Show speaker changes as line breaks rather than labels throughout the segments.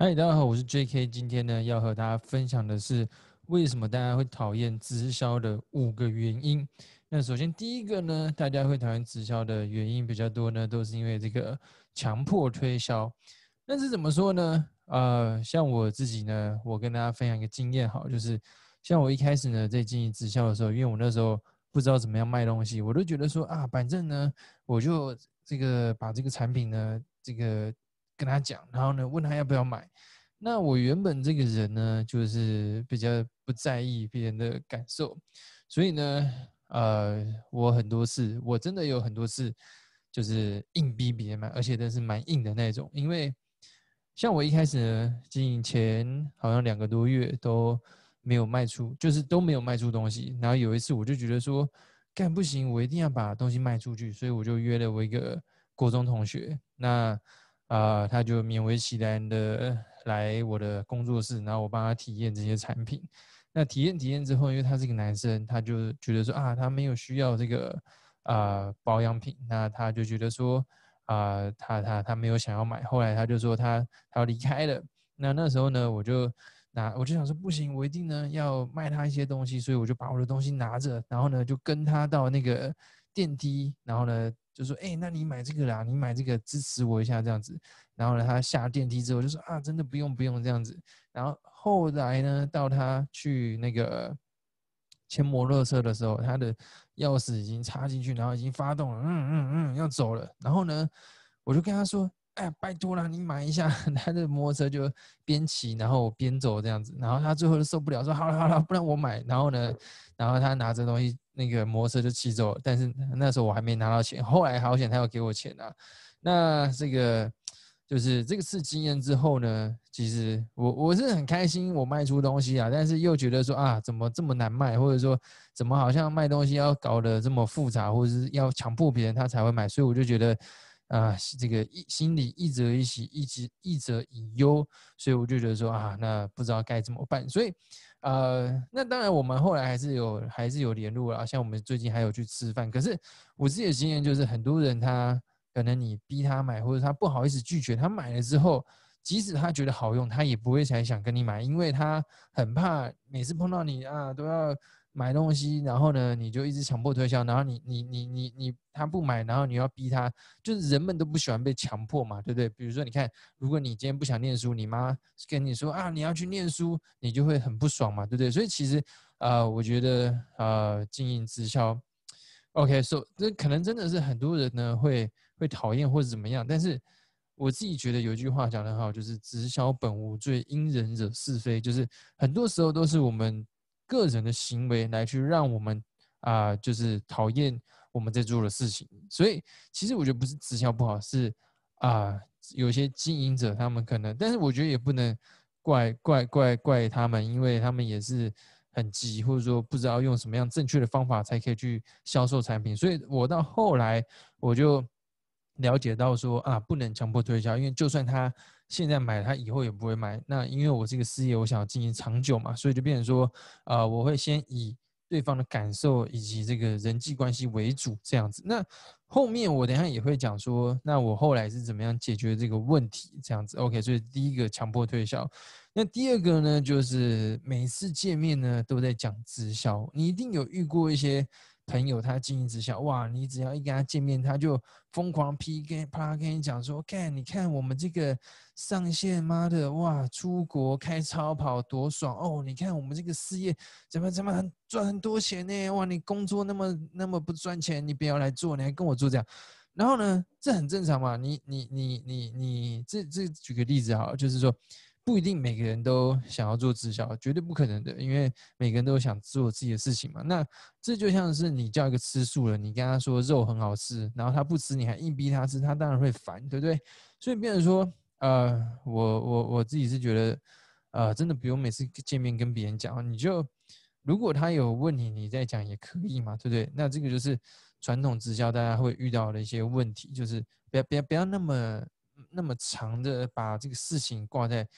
嗨，大家好，我是 J.K。今天呢，要和大家分享的是为什么大家会讨厌直销的五个原因。那首先第一个呢，大家会讨厌直销的原因比较多呢，都是因为这个强迫推销。那是怎么说呢？呃，像我自己呢，我跟大家分享一个经验，好，就是像我一开始呢在经营直销的时候，因为我那时候不知道怎么样卖东西，我都觉得说啊，反正呢，我就这个把这个产品呢，这个。跟他讲，然后呢，问他要不要买。那我原本这个人呢，就是比较不在意别人的感受，所以呢，呃，我很多次，我真的有很多次，就是硬逼别人买，而且都是蛮硬的那种。因为像我一开始呢，经营前好像两个多月都没有卖出，就是都没有卖出东西。然后有一次我就觉得说，干不行，我一定要把东西卖出去，所以我就约了我一个国中同学。那啊，他就勉为其难的来我的工作室，然后我帮他体验这些产品。那体验体验之后，因为他是个男生，他就觉得说啊，他没有需要这个啊保养品，那他就觉得说啊，他他他没有想要买。后来他就说他他要离开了。那那时候呢，我就拿我就想说不行，我一定呢要卖他一些东西，所以我就把我的东西拿着，然后呢就跟他到那个电梯，然后呢。就说哎，那你买这个啦，你买这个支持我一下这样子。然后呢，他下电梯之后就说啊，真的不用不用这样子。然后后来呢，到他去那个牵摩托车的时候，他的钥匙已经插进去，然后已经发动了，嗯嗯嗯，要走了。然后呢，我就跟他说，哎，拜托了，你买一下。他的摩托车就边骑然后边走这样子。然后他最后就受不了，说好了好了，不然我买。然后呢，然后他拿着东西。那个摩托车就骑走，但是那时候我还没拿到钱。后来好险，他要给我钱啊。那这个就是这个次经验之后呢，其实我我是很开心，我卖出东西啊，但是又觉得说啊，怎么这么难卖，或者说怎么好像卖东西要搞得这么复杂，或者是要强迫别人他才会买，所以我就觉得啊，这个一心里一则一喜，一直一则以忧，所以我就觉得说啊，那不知道该怎么办，所以。呃，那当然，我们后来还是有还是有联络了，像我们最近还有去吃饭。可是我自己的经验就是，很多人他可能你逼他买，或者他不好意思拒绝，他买了之后，即使他觉得好用，他也不会才想跟你买，因为他很怕每次碰到你啊都要。买东西，然后呢，你就一直强迫推销，然后你你你你你他不买，然后你要逼他，就是人们都不喜欢被强迫嘛，对不对？比如说，你看，如果你今天不想念书，你妈跟你说啊，你要去念书，你就会很不爽嘛，对不对？所以其实，呃，我觉得，呃，经营直销，OK，so，这可能真的是很多人呢会会讨厌或者怎么样，但是我自己觉得有一句话讲得好，就是直销本无罪，因人惹是非，就是很多时候都是我们。个人的行为来去让我们啊，就是讨厌我们在做的事情。所以其实我觉得不是直销不好，是啊，有些经营者他们可能，但是我觉得也不能怪怪怪怪他们，因为他们也是很急，或者说不知道用什么样正确的方法才可以去销售产品。所以我到后来我就了解到说啊，不能强迫推销，因为就算他。现在买他以后也不会买。那因为我这个事业我想要经营长久嘛，所以就变成说，啊，我会先以对方的感受以及这个人际关系为主这样子。那后面我等下也会讲说，那我后来是怎么样解决这个问题这样子。OK，所以第一个强迫推销，那第二个呢，就是每次见面呢都在讲直销，你一定有遇过一些。朋友他经营直销，哇！你只要一跟他见面，他就疯狂 PK，啪跟你讲说，看，你看我们这个上线，妈的，哇！出国开超跑多爽哦！你看我们这个事业怎么怎么赚很多钱呢？哇！你工作那么那么不赚钱，你不要来做，你还跟我做这样，然后呢，这很正常嘛？你你你你你，这这举个例子好，就是说。不一定每个人都想要做直销，绝对不可能的，因为每个人都想做自己的事情嘛。那这就像是你叫一个吃素了，你跟他说肉很好吃，然后他不吃，你还硬逼他吃，他当然会烦，对不对？所以变成说，呃，我我我自己是觉得，呃，真的不用每次见面跟别人讲，你就如果他有问题，你再讲也可以嘛，对不对？那这个就是传统直销大家会遇到的一些问题，就是不要不要不要那么那么长的把这个事情挂在。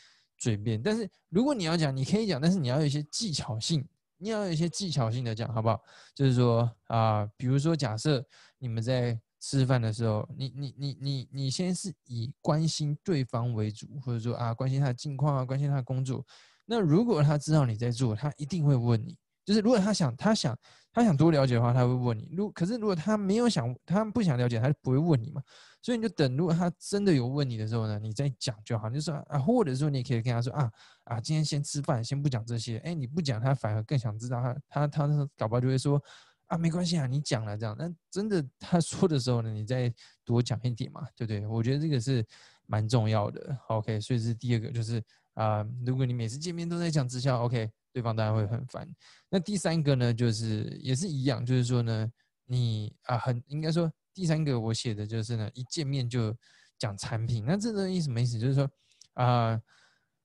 嘴边，但是如果你要讲，你可以讲，但是你要有一些技巧性，你要有一些技巧性的讲，好不好？就是说啊，比如说假设你们在吃饭的时候，你你你你你先是以关心对方为主，或者说啊关心他的近况啊，关心他的工作。那如果他知道你在做，他一定会问你。就是如果他想他想他想多了解的话，他会问你。如可是如果他没有想他不想了解，他就不会问你嘛。所以你就等，如果他真的有问你的时候呢，你再讲就好。就说啊，或者说你可以跟他说啊啊，今天先吃饭，先不讲这些。哎，你不讲，他反而更想知道。他他他搞不好就会说。啊，没关系啊，你讲了这样，那真的他说的时候呢，你再多讲一点嘛，对不对？我觉得这个是蛮重要的。OK，所以是第二个，就是啊，如果你每次见面都在讲直销，OK，对方当然会很烦。那第三个呢，就是也是一样，就是说呢，你啊，很应该说第三个我写的就是呢，一见面就讲产品，那这个意思什么意思？就是说啊。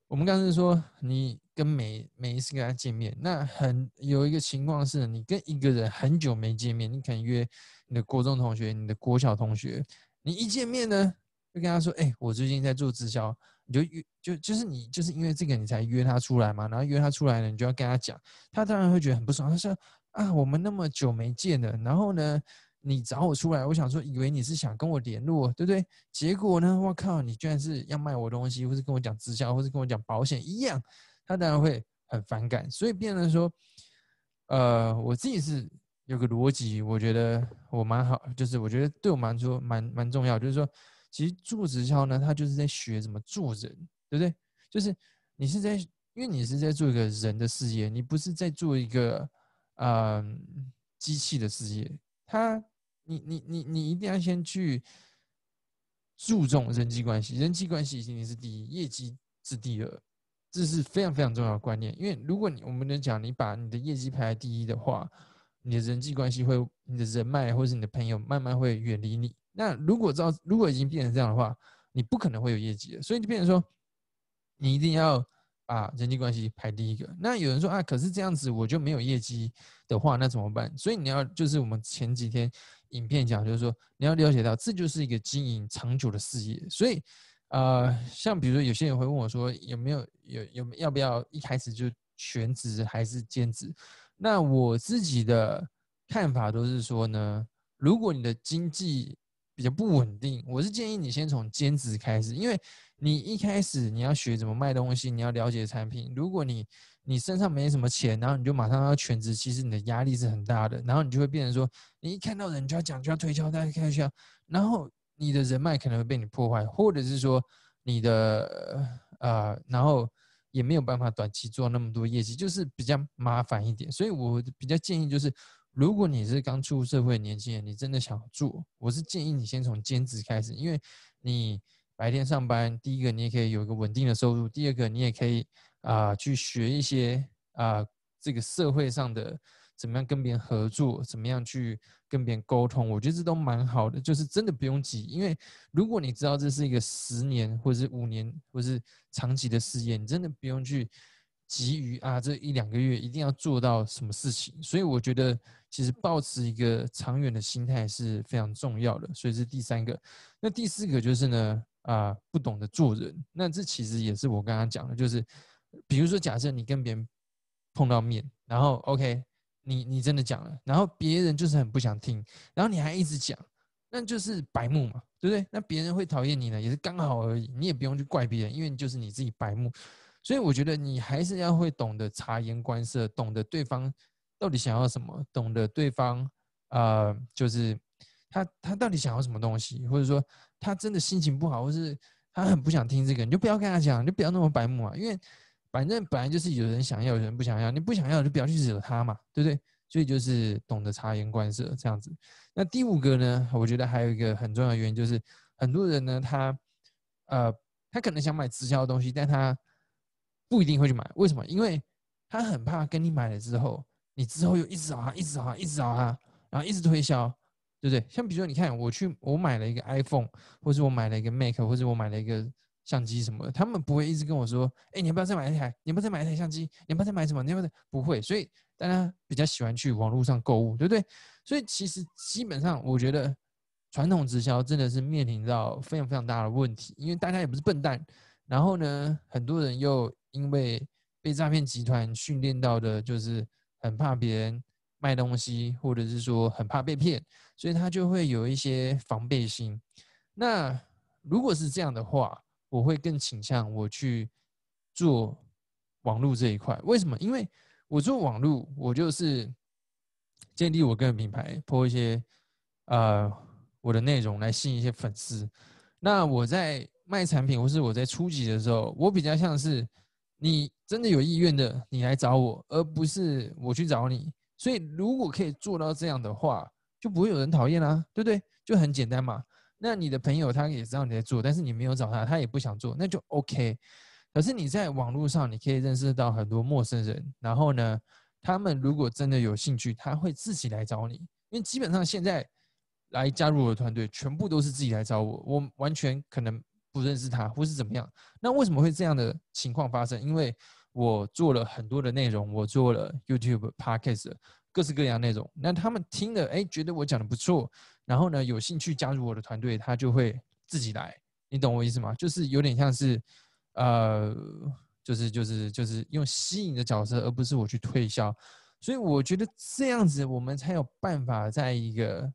我们刚才说，你跟每每一次跟他见面，那很有一个情况是，你跟一个人很久没见面，你可能约你的国中同学、你的国小同学，你一见面呢，就跟他说：“哎，我最近在做直销。”你就约就就是你就是因为这个你才约他出来嘛，然后约他出来呢，你就要跟他讲，他当然会觉得很不爽，他说：“啊，我们那么久没见了，然后呢？”你找我出来，我想说，以为你是想跟我联络，对不对？结果呢，我靠，你居然是要卖我东西，或是跟我讲直销，或是跟我讲保险一样，他当然会很反感。所以变成说，呃，我自己是有个逻辑，我觉得我蛮好，就是我觉得对我蛮说蛮蛮重要，就是说，其实做直销呢，他就是在学怎么做人，对不对？就是你是在，因为你是在做一个人的事业，你不是在做一个嗯机器的事业，他。你你你你一定要先去注重人际关系，人际关系一定是第一，业绩是第二，这是非常非常重要的观念。因为如果你我们能讲，你把你的业绩排在第一的话，你的人际关系会，你的人脉或是你的朋友慢慢会远离你。那如果照如果已经变成这样的话，你不可能会有业绩的。所以就变成说，你一定要。啊，人际关系排第一个。那有人说啊，可是这样子我就没有业绩的话，那怎么办？所以你要就是我们前几天影片讲，就是说你要了解到，这就是一个经营长久的事业。所以，呃，像比如说有些人会问我说，有没有有有要不要一开始就全职还是兼职？那我自己的看法都是说呢，如果你的经济比较不稳定，我是建议你先从兼职开始，因为。你一开始你要学怎么卖东西，你要了解产品。如果你你身上没什么钱，然后你就马上要全职，其实你的压力是很大的。然后你就会变成说，你一看到人就要讲，就要推销，大家开玩笑。然后你的人脉可能会被你破坏，或者是说你的呃，然后也没有办法短期做那么多业绩，就是比较麻烦一点。所以我比较建议就是，如果你是刚出社会的年轻人，你真的想做，我是建议你先从兼职开始，因为你。白天上班，第一个你也可以有一个稳定的收入，第二个你也可以啊去学一些啊这个社会上的怎么样跟别人合作，怎么样去跟别人沟通，我觉得这都蛮好的，就是真的不用急，因为如果你知道这是一个十年或者是五年或是长期的事业，你真的不用去急于啊这一两个月一定要做到什么事情，所以我觉得其实保持一个长远的心态是非常重要的，所以是第三个，那第四个就是呢。啊，不懂得做人，那这其实也是我刚刚讲的，就是比如说，假设你跟别人碰到面，然后 OK，你你真的讲了，然后别人就是很不想听，然后你还一直讲，那就是白目嘛，对不对？那别人会讨厌你呢，也是刚好而已，你也不用去怪别人，因为就是你自己白目，所以我觉得你还是要会懂得察言观色，懂得对方到底想要什么，懂得对方啊，就是他他到底想要什么东西，或者说。他真的心情不好，或是他很不想听这个，你就不要跟他讲，你就不要那么白目啊。因为反正本来就是有人想要，有人不想要，你不想要就不要去惹他嘛，对不对？所以就是懂得察言观色这样子。那第五个呢，我觉得还有一个很重要的原因就是，很多人呢，他呃，他可能想买直销的东西，但他不一定会去买。为什么？因为他很怕跟你买了之后，你之后又一直找他，一直找他，一直找他，然后一直推销。对不对？像比如说，你看我去，我买了一个 iPhone，或者我买了一个 Mac，或者我买了一个相机什么的，他们不会一直跟我说：“哎，你要不要再买一台？你要不要再买一台相机？你要不要再买什么？你要不要？”不会，所以大家比较喜欢去网络上购物，对不对？所以其实基本上，我觉得传统直销真的是面临到非常非常大的问题，因为大家也不是笨蛋，然后呢，很多人又因为被诈骗集团训练到的，就是很怕别人卖东西，或者是说很怕被骗，所以他就会有一些防备心。那如果是这样的话，我会更倾向我去做网络这一块。为什么？因为我做网络，我就是建立我个人品牌，播一些呃我的内容来吸引一些粉丝。那我在卖产品或是我在初级的时候，我比较像是你真的有意愿的，你来找我，而不是我去找你。所以如果可以做到这样的话，就不会有人讨厌啦，对不对？就很简单嘛。那你的朋友他也知道你在做，但是你没有找他，他也不想做，那就 OK。可是你在网络上，你可以认识到很多陌生人，然后呢，他们如果真的有兴趣，他会自己来找你，因为基本上现在来加入我的团队，全部都是自己来找我，我完全可能不认识他或是怎么样。那为什么会这样的情况发生？因为我做了很多的内容，我做了 YouTube、Podcast。各式各样内容，那他们听了，哎，觉得我讲的不错，然后呢，有兴趣加入我的团队，他就会自己来，你懂我意思吗？就是有点像是，呃，就是就是就是用吸引的角色，而不是我去推销，所以我觉得这样子，我们才有办法在一个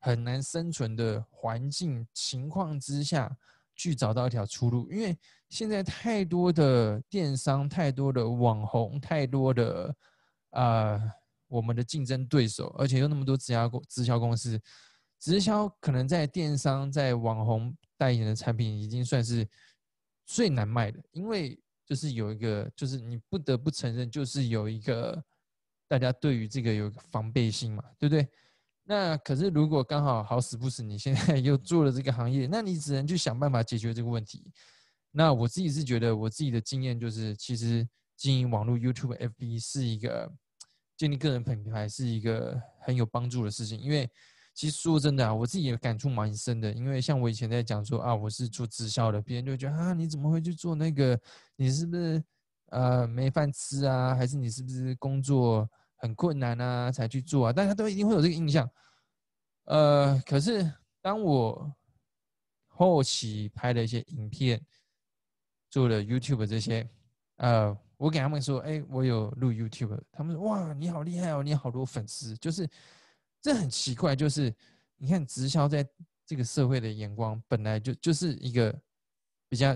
很难生存的环境情况之下去找到一条出路，因为现在太多的电商，太多的网红，太多的啊。我们的竞争对手，而且有那么多直销公直销公司，直销可能在电商、在网红代言的产品已经算是最难卖的，因为就是有一个，就是你不得不承认，就是有一个大家对于这个有防备心嘛，对不对？那可是如果刚好好死不死，你现在 又做了这个行业，那你只能去想办法解决这个问题。那我自己是觉得，我自己的经验就是，其实经营网络 YouTube、FB 是一个。建立个人品牌是一个很有帮助的事情，因为其实说真的啊，我自己也感触蛮深的。因为像我以前在讲说啊，我是做直销的，别人就觉得啊，你怎么会去做那个？你是不是呃没饭吃啊？还是你是不是工作很困难啊才去做啊？大家都一定会有这个印象。呃，可是当我后期拍了一些影片，做了 YouTube 这些，呃。我给他们说：“哎，我有录 YouTube。”他们说：“哇，你好厉害哦，你好多粉丝。”就是这很奇怪，就是你看直销在这个社会的眼光，本来就就是一个比较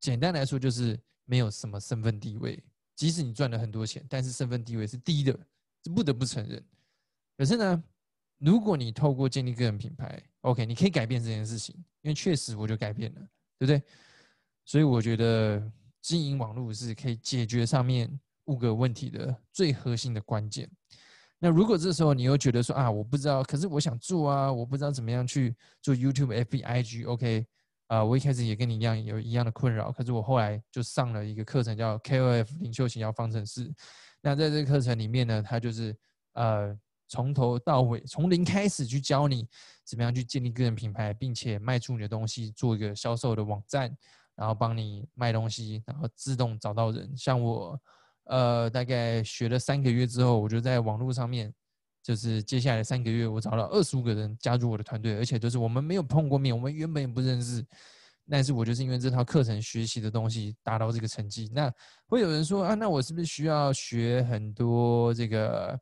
简单来说，就是没有什么身份地位。即使你赚了很多钱，但是身份地位是低的，这不得不承认。可是呢，如果你透过建立个人品牌，OK，你可以改变这件事情，因为确实我就改变了，对不对？所以我觉得。经营网络是可以解决上面五个问题的最核心的关键。那如果这时候你又觉得说啊，我不知道，可是我想做啊，我不知道怎么样去做 YouTube、FB、IG，OK？啊，我一开始也跟你一样有一样的困扰，可是我后来就上了一个课程叫 KOF 领袖型要方程式。那在这个课程里面呢，它就是呃从头到尾，从零开始去教你怎么样去建立个人品牌，并且卖出你的东西，做一个销售的网站。然后帮你卖东西，然后自动找到人。像我，呃，大概学了三个月之后，我就在网络上面，就是接下来三个月，我找了二十五个人加入我的团队，而且都是我们没有碰过面，我们原本也不认识。但是我就是因为这套课程学习的东西达到这个成绩。那会有人说啊，那我是不是需要学很多这个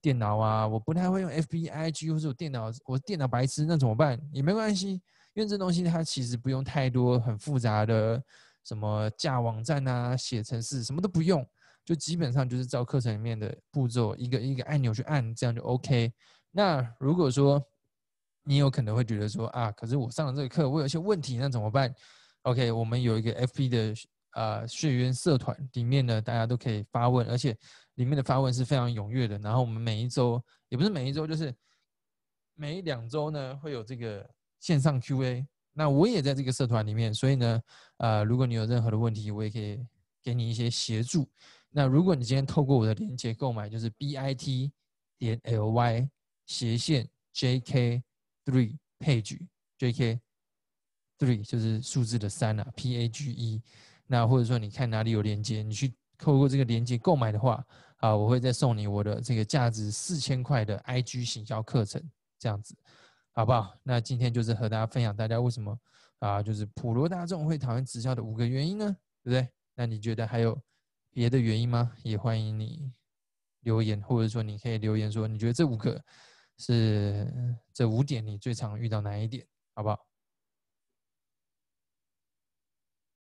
电脑啊？我不太会用 FBIG，或者我电脑我电脑白痴，那怎么办？也没关系。因为这东西它其实不用太多很复杂的什么架网站啊、写程式，什么都不用，就基本上就是照课程里面的步骤，一个一个按钮去按，这样就 OK。那如果说你有可能会觉得说啊，可是我上了这个课，我有一些问题，那怎么办？OK，我们有一个 FB 的呃学员社团，里面呢大家都可以发问，而且里面的发问是非常踊跃的。然后我们每一周也不是每一周，就是每两周呢会有这个。线上 Q&A，那我也在这个社团里面，所以呢，呃，如果你有任何的问题，我也可以给你一些协助。那如果你今天透过我的链接购买，就是 b i t 点 l y 斜线 j k three page j k three 就是数字的三啊，p a g e。那或者说你看哪里有链接，你去透过这个链接购买的话，啊，我会再送你我的这个价值四千块的 I G 行销课程，这样子。好不好？那今天就是和大家分享，大家为什么啊，就是普罗大众会讨厌直销的五个原因呢？对不对？那你觉得还有别的原因吗？也欢迎你留言，或者说你可以留言说，你觉得这五个是这五点你最常遇到哪一点，好不好？